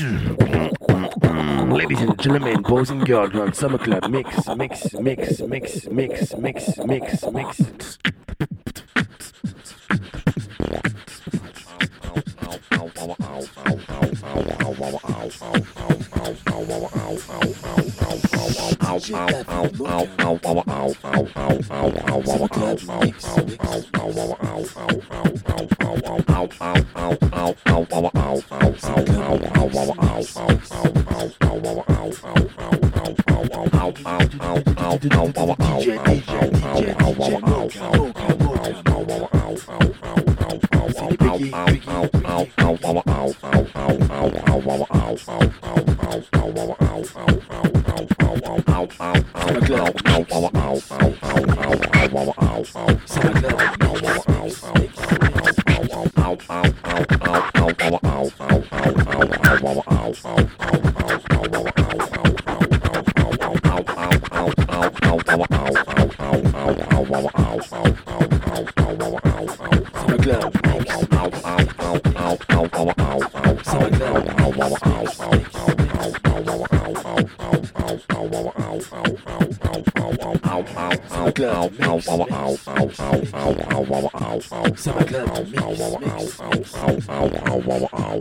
Mm. Ladies and gentlemen, boys and girls, on Summer Club mix, mix, mix, mix, mix, mix, mix, mix. Mix, mix.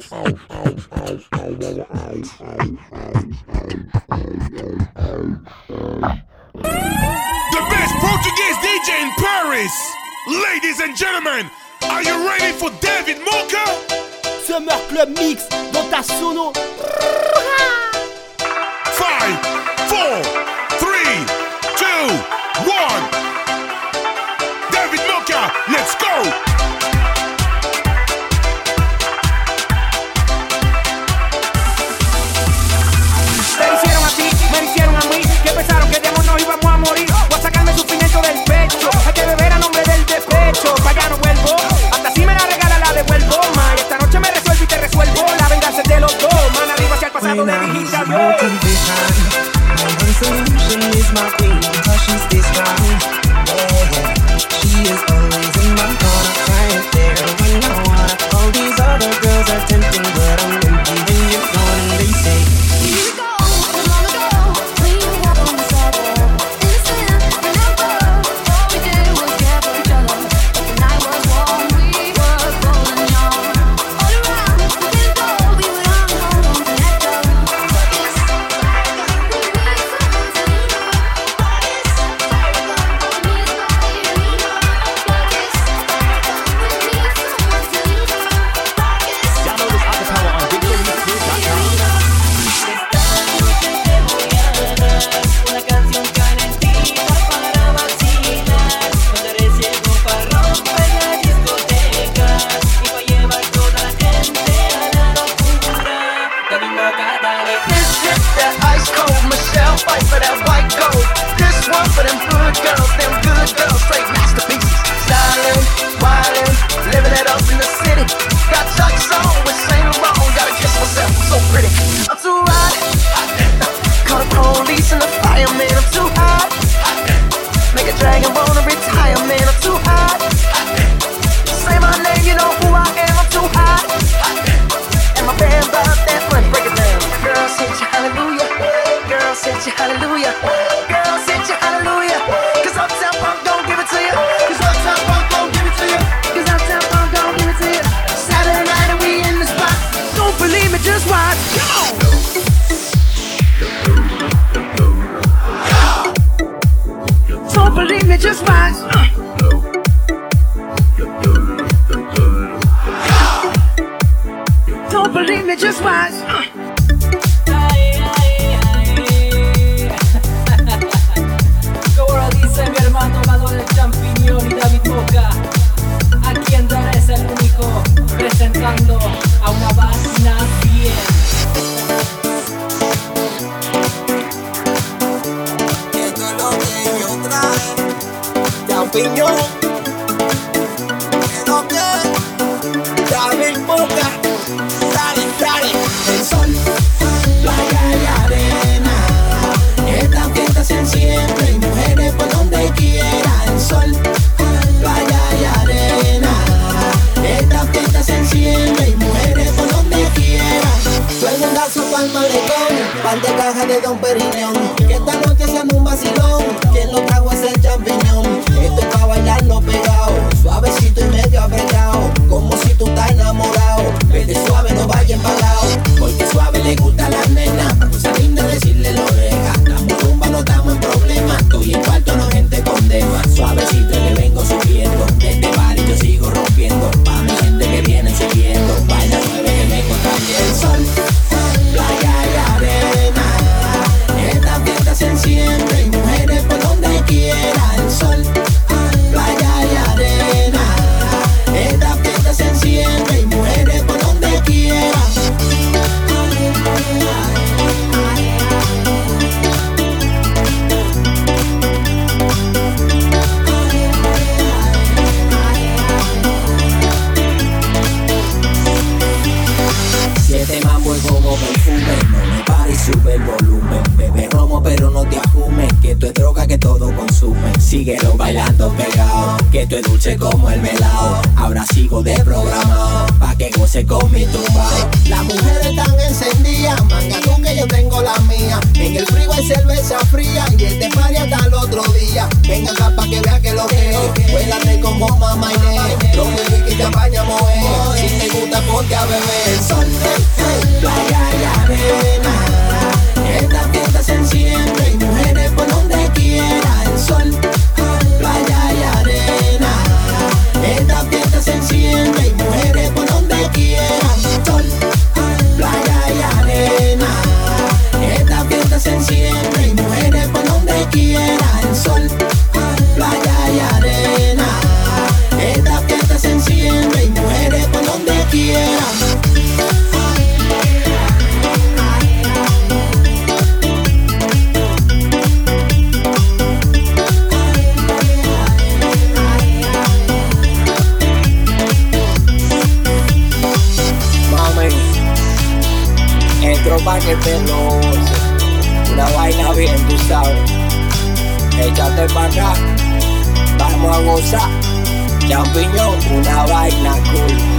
Sound just right. Don't believe me, just watch. droga que todo consume. Síguelo bailando pegado, que tú es dulce como el melao. Ahora sigo de programa, pa' que goce con mi tumba. Las mujeres están encendidas, manga tú que yo tengo la mía. En el frío hay cerveza fría y el de party hasta el otro día. Venga acá pa' que vea que lo que es. Cuélate como mamá y Lo que te apañamos es. Si te gusta, ponte a beber. El sol del playa y arena. Esta fiesta se enciende. siete los once. Una vaina bien, tú sabes. Échate para acá, vamos a gozar. Champiñón, una vaina cool.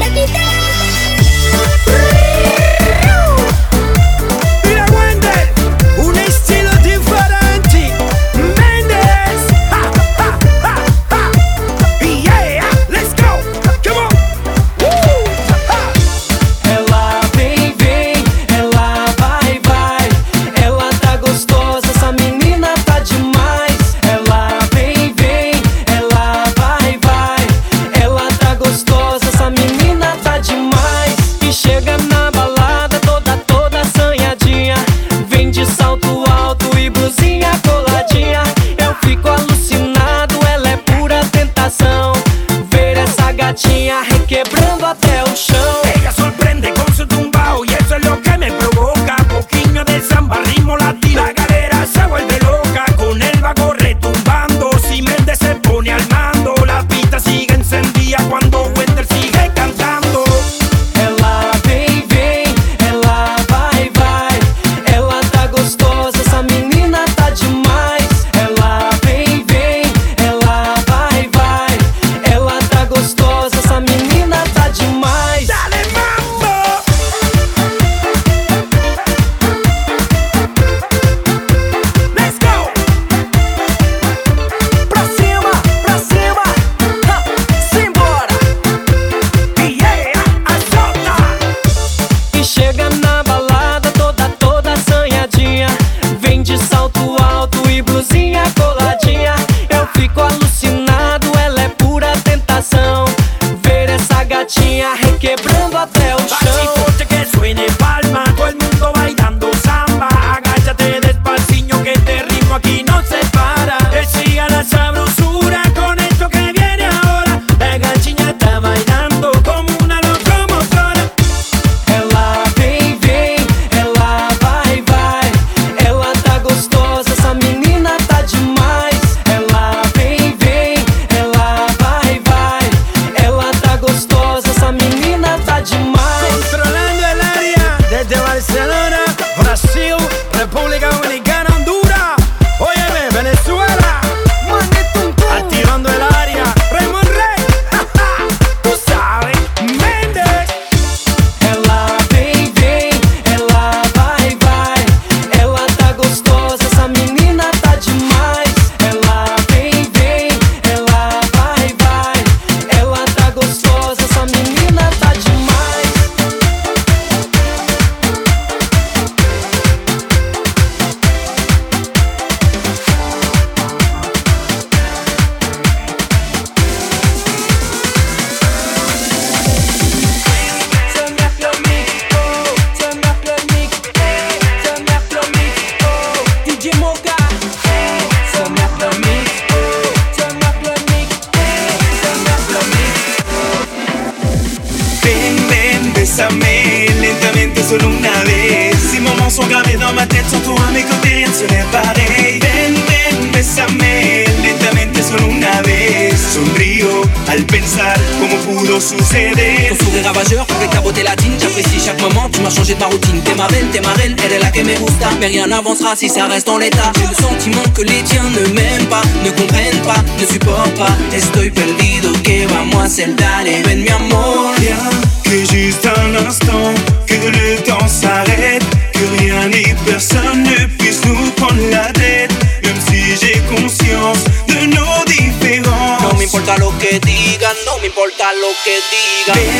si ça reste en l'état. J'ai le sentiment que les tiens ne m'aiment pas, ne comprennent pas, ne supportent pas. Estoy perdido, que vamos a dale, ven mi amor. Viens, que juste un instant, que le temps s'arrête, que rien ni personne ne puisse nous prendre la tête. Même si j'ai conscience de nos différences. No me importa lo que digan, no me importa lo que digan.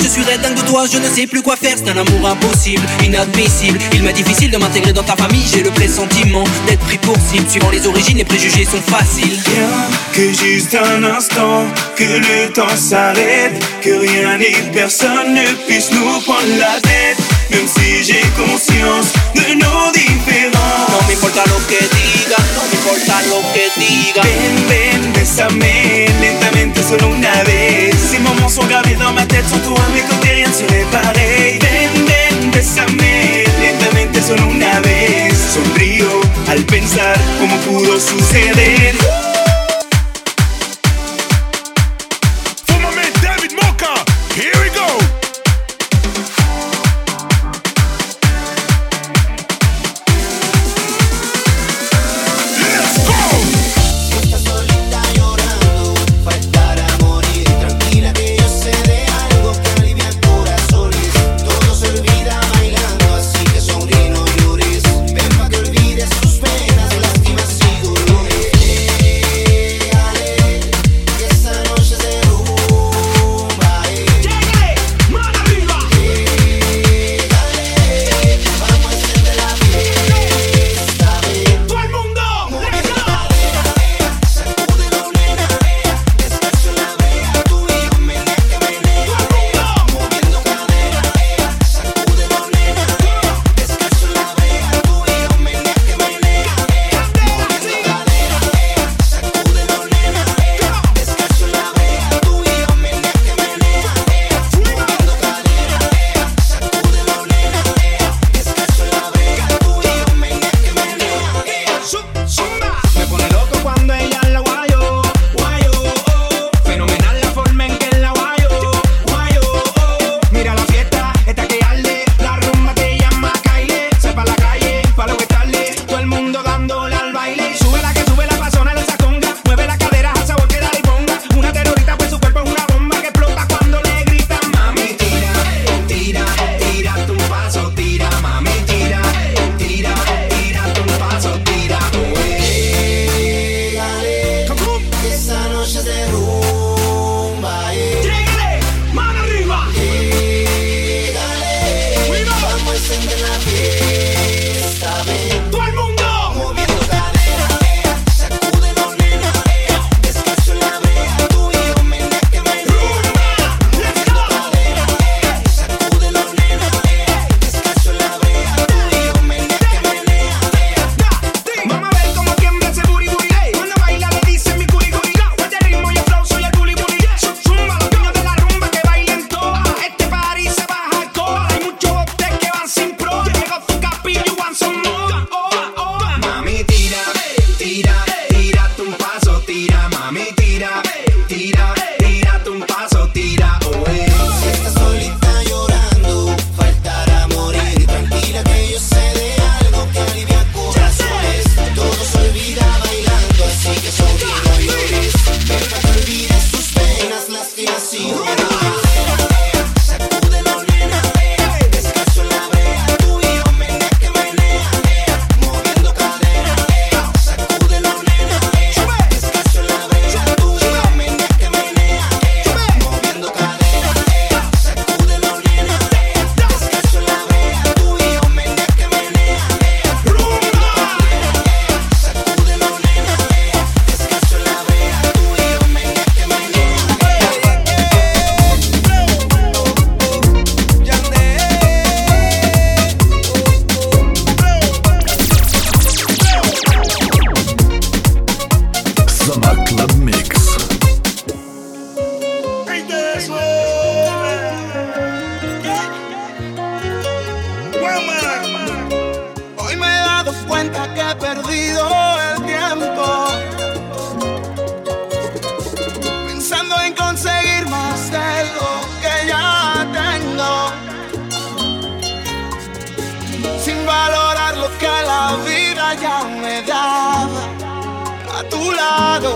Je suis dingue de toi, je ne sais plus quoi faire. C'est un amour impossible, inadmissible. Il m'est difficile de m'intégrer dans ta famille. J'ai le pressentiment d'être pris pour cible. Suivant les origines, les préjugés sont faciles. Que juste un instant, que le temps s'arrête. Que rien ni personne ne puisse nous prendre la tête. Même si j'ai conscience de nos différences. Non lo que digan, no m'importa lo que. Ven, ven, bésame lentamente solo una vez. sont gravés dans ma tête, surtout avec quand t'es rien. Ven, ven, bésame lentamente solo una vez. Sonrío al pensar cómo pudo suceder. la vida ya me daba a tu lado.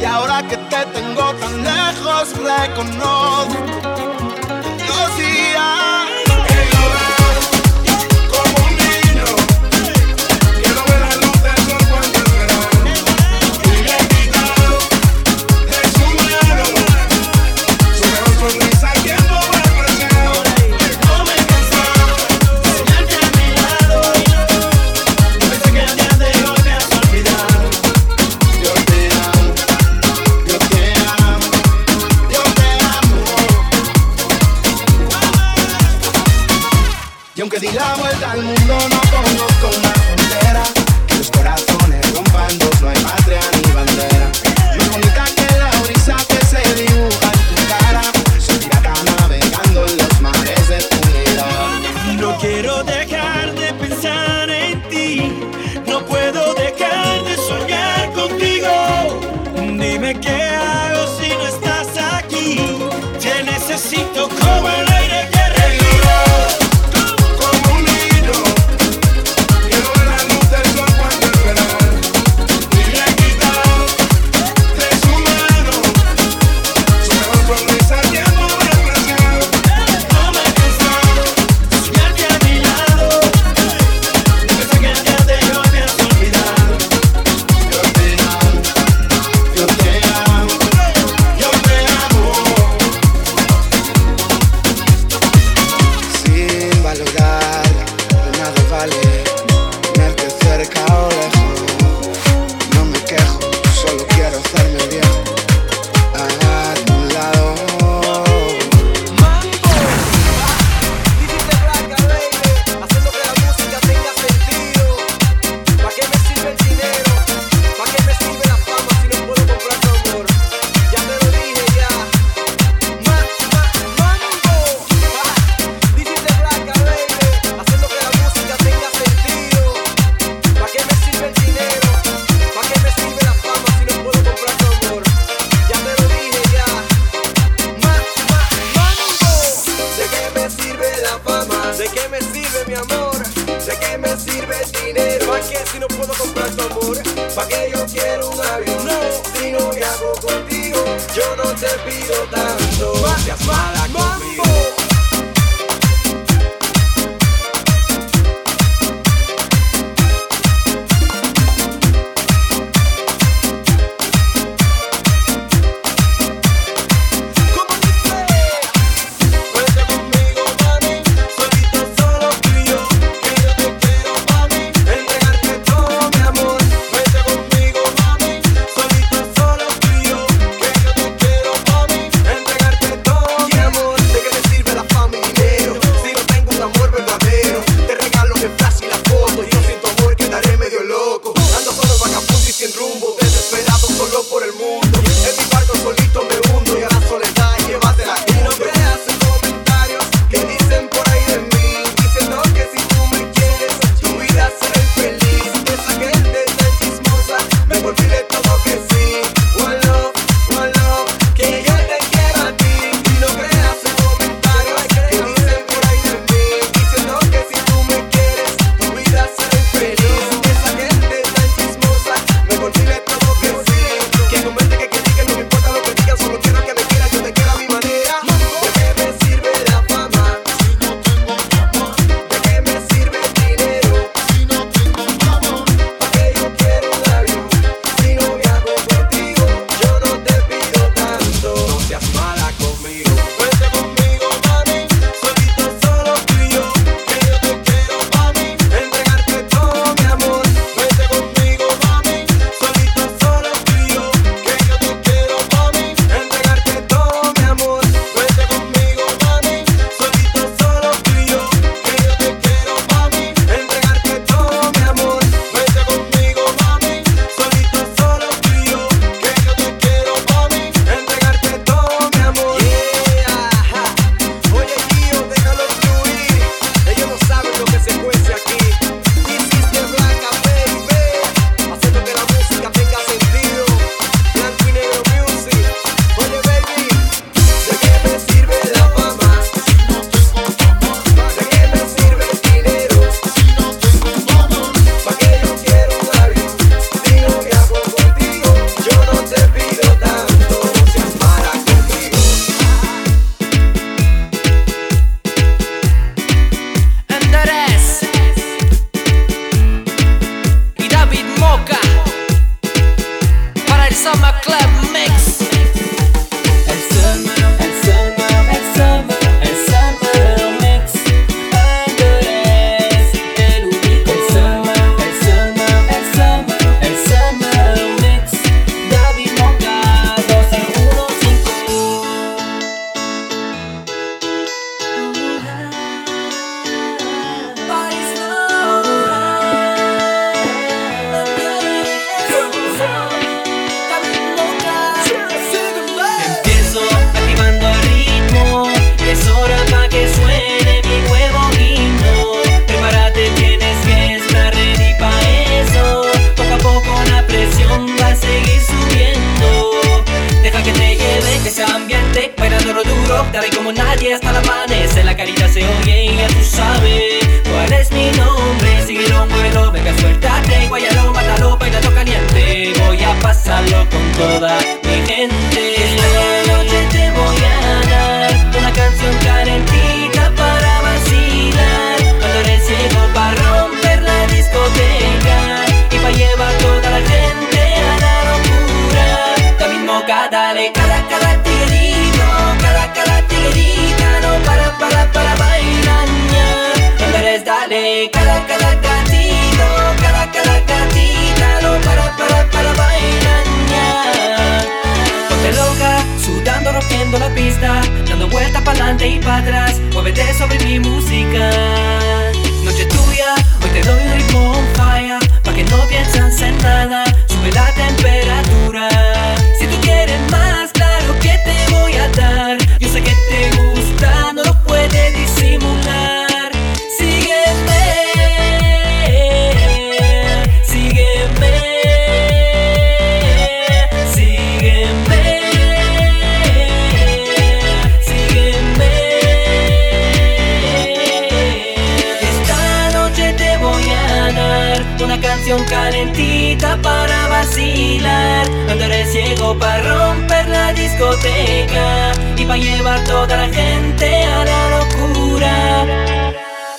Y ahora que te tengo tan lejos, reconozco Oye y ya tú sabes cuál es mi nombre. Síguelo, muévelo, venga, suéltate, guayalo, mátalo, bailalo caliente. Voy a pasarlo con toda la pista Dando vueltas para adelante y para atrás. Muévete sobre mi música. Noche tuya, hoy te doy vacilar eres ciego para romper la discoteca Y para llevar toda la gente a la locura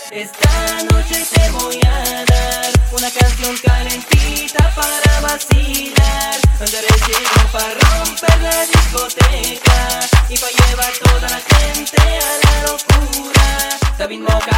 esta noche te voy a dar una canción calentita para vacilar. Eres ciego para romper la discoteca y para llevar toda la gente a la locura. David Moca,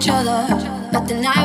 Each other. But the night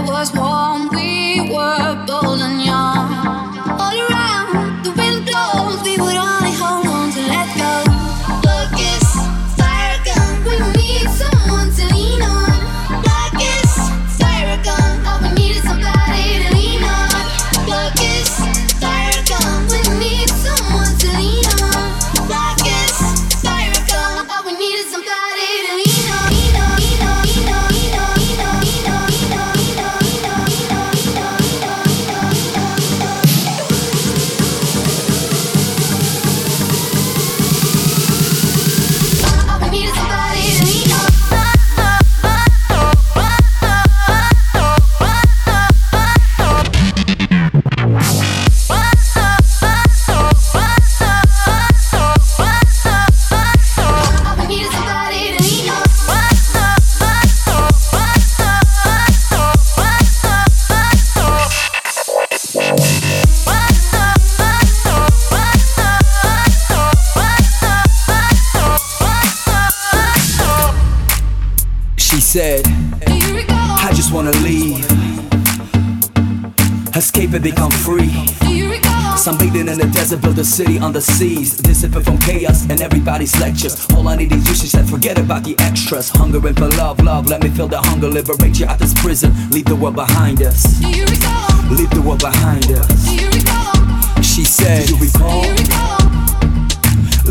city on the seas. Dissipate from chaos and everybody's lectures. All I need is you, she said, forget about the extras. Hungering for love, love, let me feel the hunger. Liberate you out this prison, leave the world behind us. Do you recall? Leave the world behind us. Do you recall? She said, Do you recall?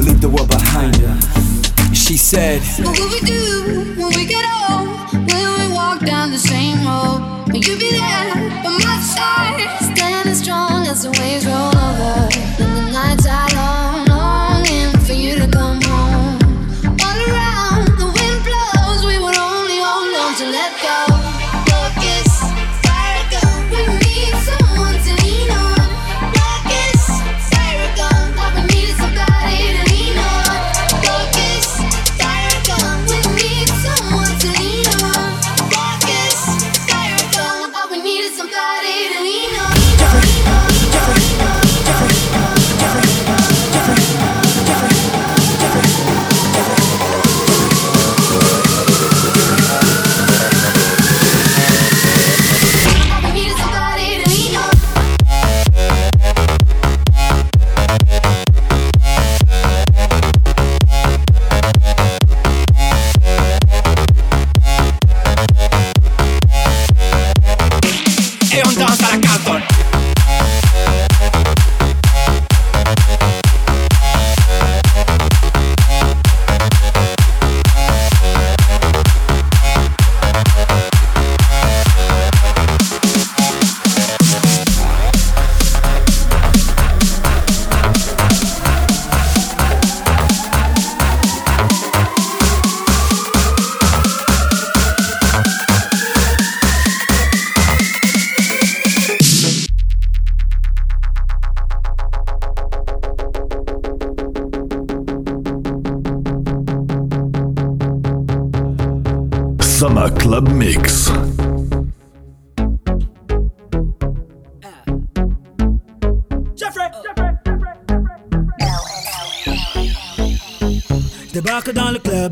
Leave the world behind us. She said, What will we do when we get old? Walk down the same road? Will you be there by my side? Standing strong as the waves roll over. And the nights are long, longing for you to come home. All around, the wind blows. We would only hold on to let go.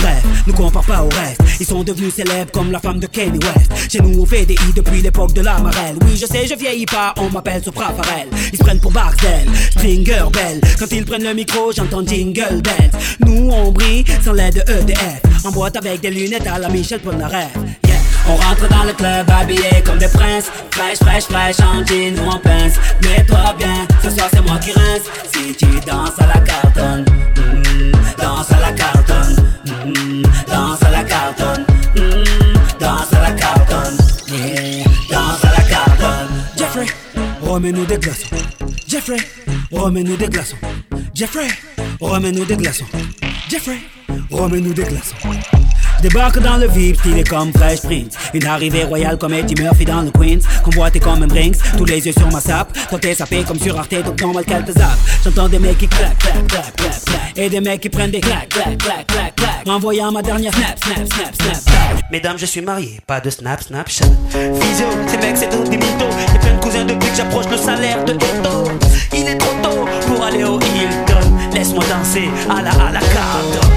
Bref, ne compare pas au reste. Ils sont devenus célèbres comme la femme de Kanye West. Chez nous on fait des i depuis l'époque de la marelle. Oui je sais, je vieillis pas, on m'appelle Sopra Farel Ils se prennent pour Barcel, Stringer Bell. Quand ils prennent le micro, j'entends Jingle Bells. Nous on brille sans l'aide de EDF En boîte avec des lunettes à la Michel Polnareff. Yeah. On rentre dans le club habillé comme des princes. Fraîche, fraîche, fraîche, en jean ou en pince. Mets-toi bien, ce soir c'est moi qui rince. Si tu danses à la cartonne mm, Danse à la cartonne mm, Danse à la cartonne. Mm, Danse à la cartonne. Danse à la cartonne. Jeffrey, remets-nous des glaçons. Jeffrey, remets-nous des glaçons. Jeffrey, remets-nous des glaçons. Jeffrey, remets-nous des glaçons Débarque dans le VIP, stylé comme Fresh Prince. Une arrivée royale comme Eddie Murphy dans le Queens. Convoité comme un Brinks, tous les yeux sur ma sape. T'es sapé comme sur Arte, donc normal qu'elle te zappe. J'entends des mecs qui claquent, claquent, claquent, claquent, claquent. Et des mecs qui prennent des claques, claques, claques, claques, claques. Envoyant ma dernière snap, snap, snap, snap, snap. Mesdames, je suis marié, pas de snap, snapchat. Physio, ces mecs, c'est tout des mythos. Y'a plein de cousins depuis que j'approche le salaire de Eto. Il est trop tôt pour aller au Hilton. Laisse-moi danser à la à la carte.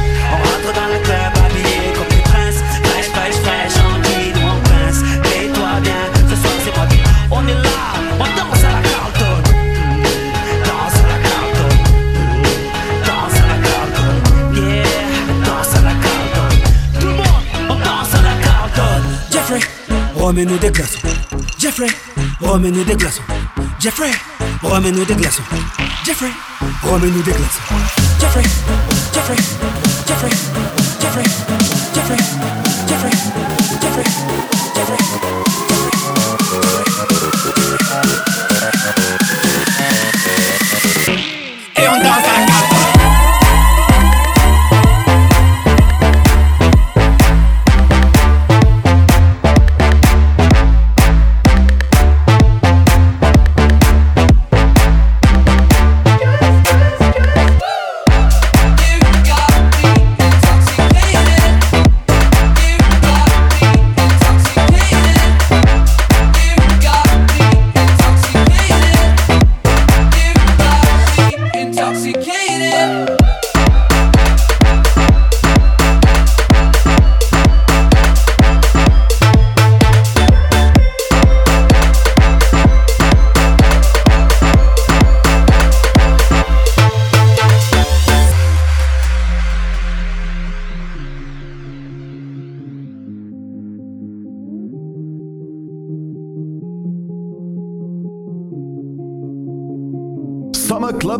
Remets-nous des glaçons. Jeffrey, remets-nous des glaçons. Jeffrey, remets-nous des glaçons. Jeffrey, remets-nous des glaçons. Jeffrey, Jeffrey, Jeffrey, Jeffrey, Jeffrey, Jeffrey, Jeffrey, Jeffrey. Et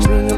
watch me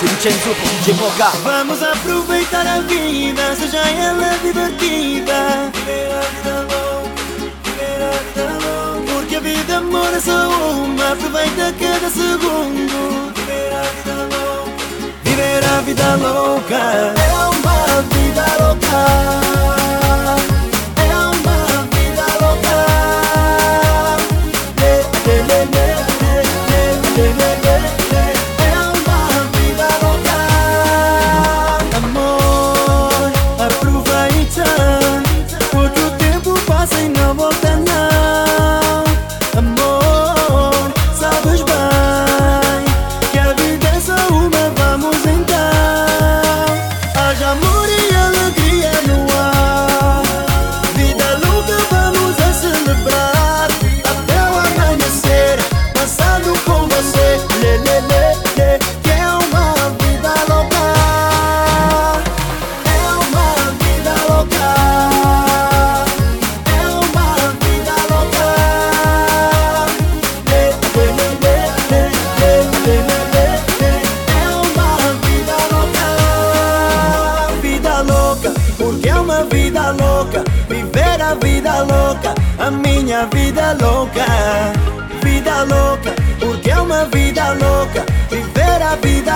Vincenzo de Moga Vamos aproveitar a vida, seja ela divertida. Viver a vida louca, viver a vida louca. Porque a vida é mora é só uma, aproveita cada segundo. Viver a vida louca, viver a vida louca. É uma vida louca.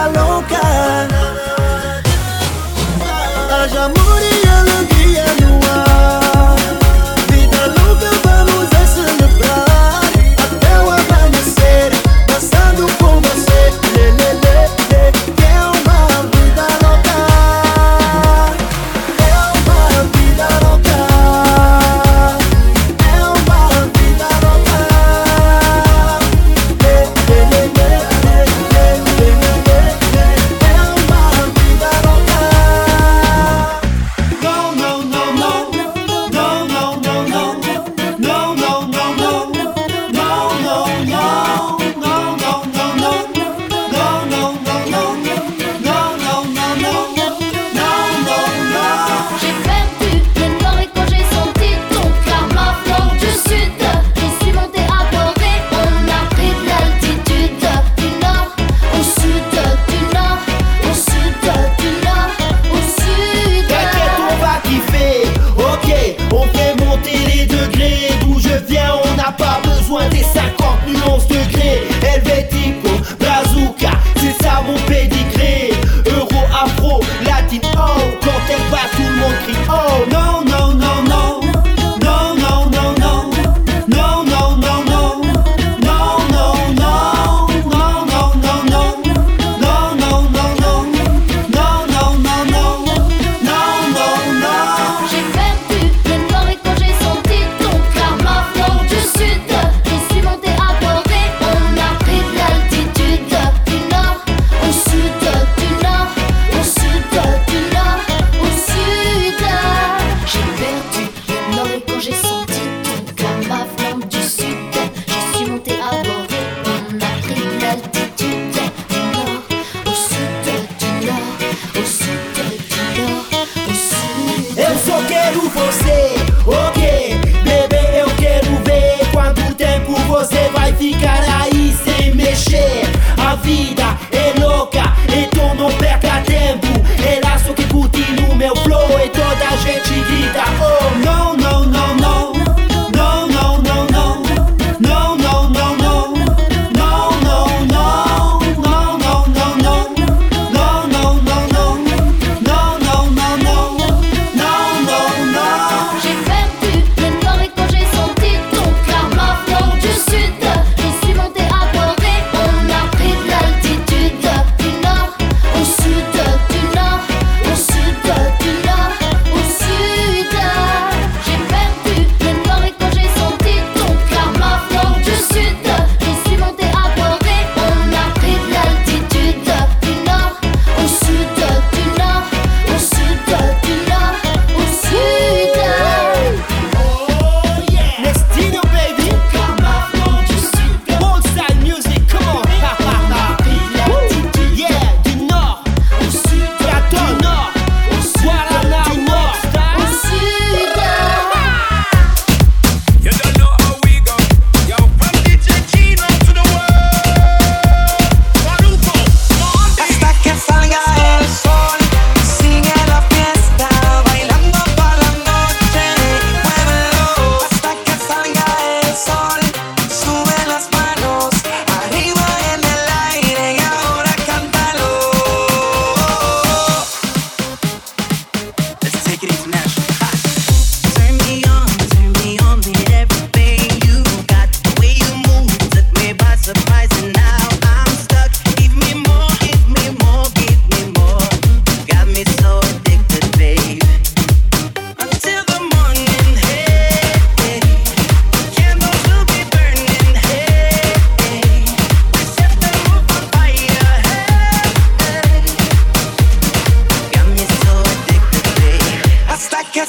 Louca.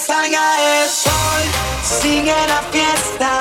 Que salga el sol, sigue la fiesta,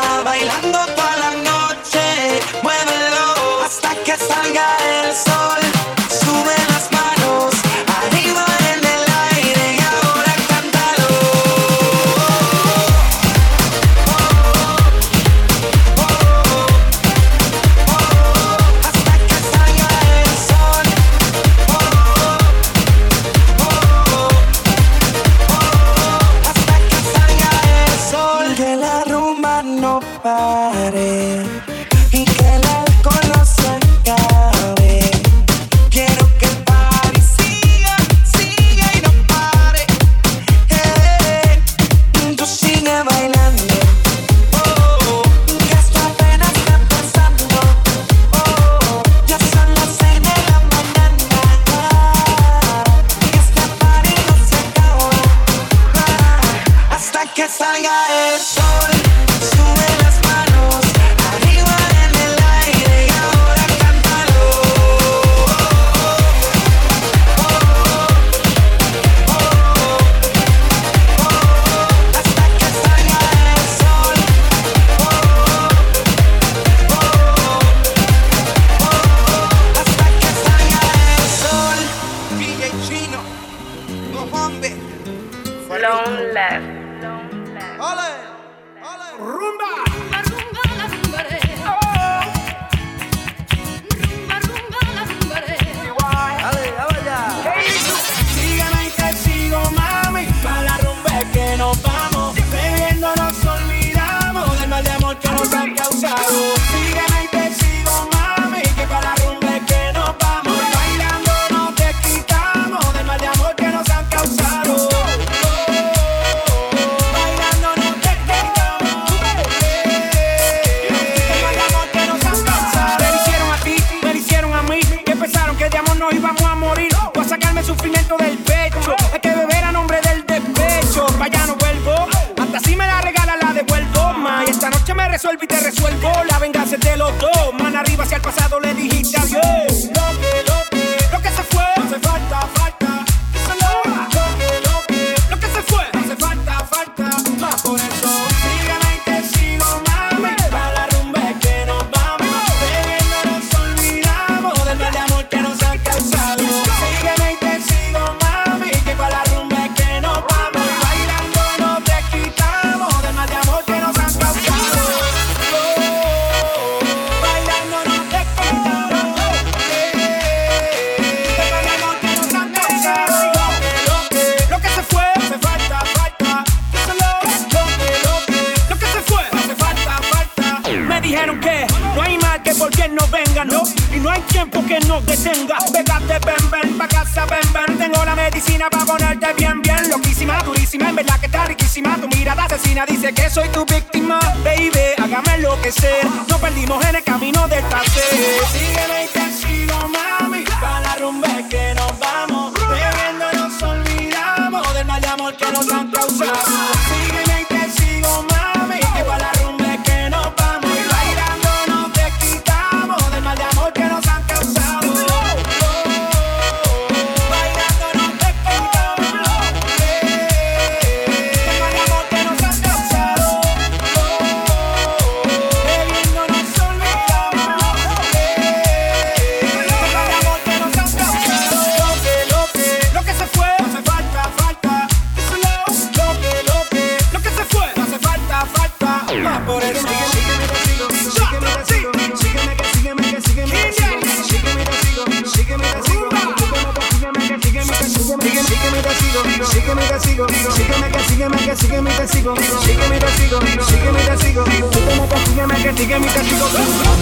sígueme, que sígueme y te sigo. Sígueme y te sigo, sígueme y te sigo. Tú te metes, sígueme, que sígueme y te sigo.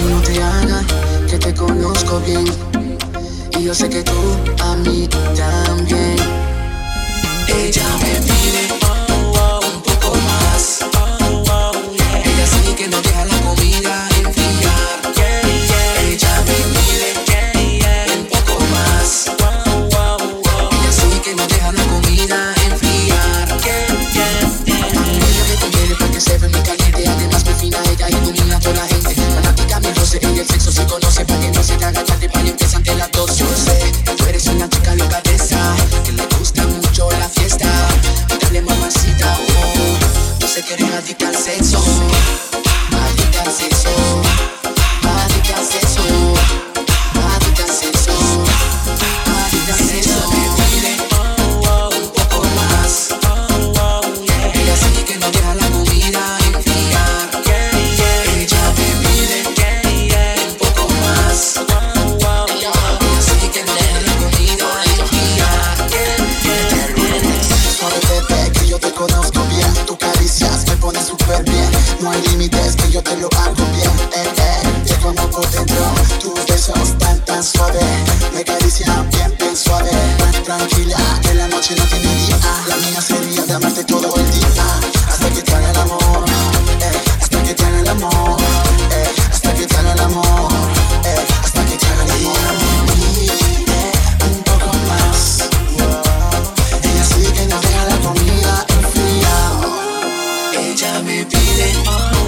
No te hagas que te conozco bien. Y yo sé que tú a mí también. Ella me pide it.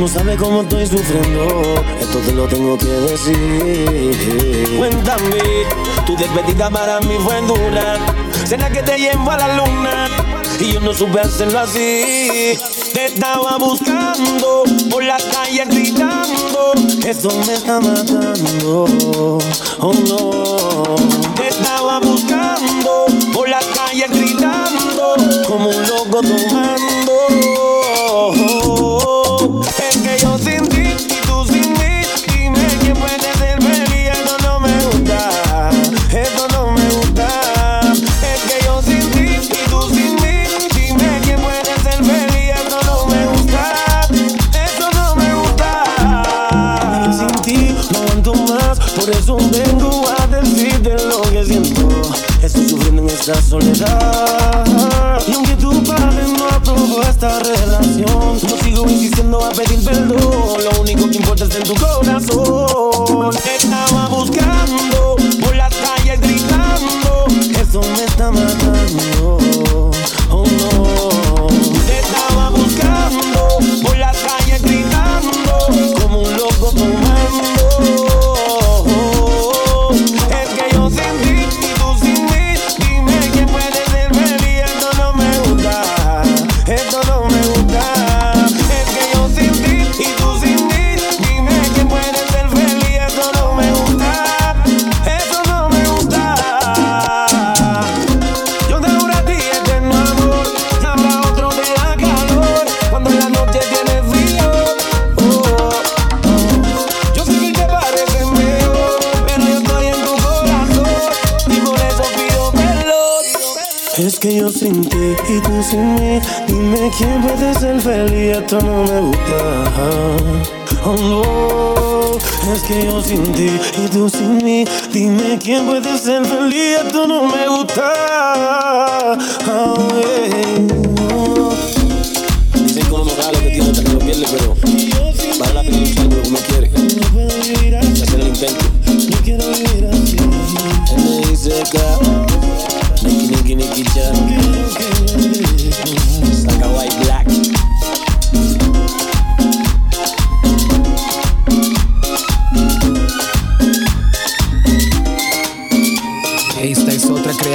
No sabes cómo estoy sufriendo. Esto te lo tengo que decir. Cuéntame, tu despedida para mí fue dura. Cena que te llevo a la luna. Y yo no supe hacerlo así. Te estaba buscando por las calles gritando. Eso me está matando. Oh no. Te estaba buscando por las calles gritando. Como un loco tomando. No aguanto más. Por eso vengo a decirte lo que siento. Estoy sufriendo en esta soledad. Y aunque tu padre no aprobó esta relación, no sigo insistiendo a pedir perdón. Lo único que importa es en tu corazón. Estaba buscando por las calles gritando. Eso me está matando. Feliz. Esto no me gusta. Oh no. Es que yo sin ti y tú sin mí. Dime quién puede ser feliz. Esto no me gusta. Oh, yeah. Oh. Dicen uno no gana lo que tiene hasta que lo pierde, pero vale la pena luchar por lo que uno quiere. Y hacer el intento. No quiero vivir así. N.I.C.K. Niki Niki Niki Chan. Saca White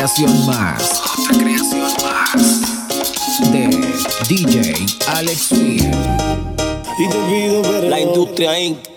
creación más. Otra creación más. De DJ Alex Will. Y te pido perdón. La industria Inc.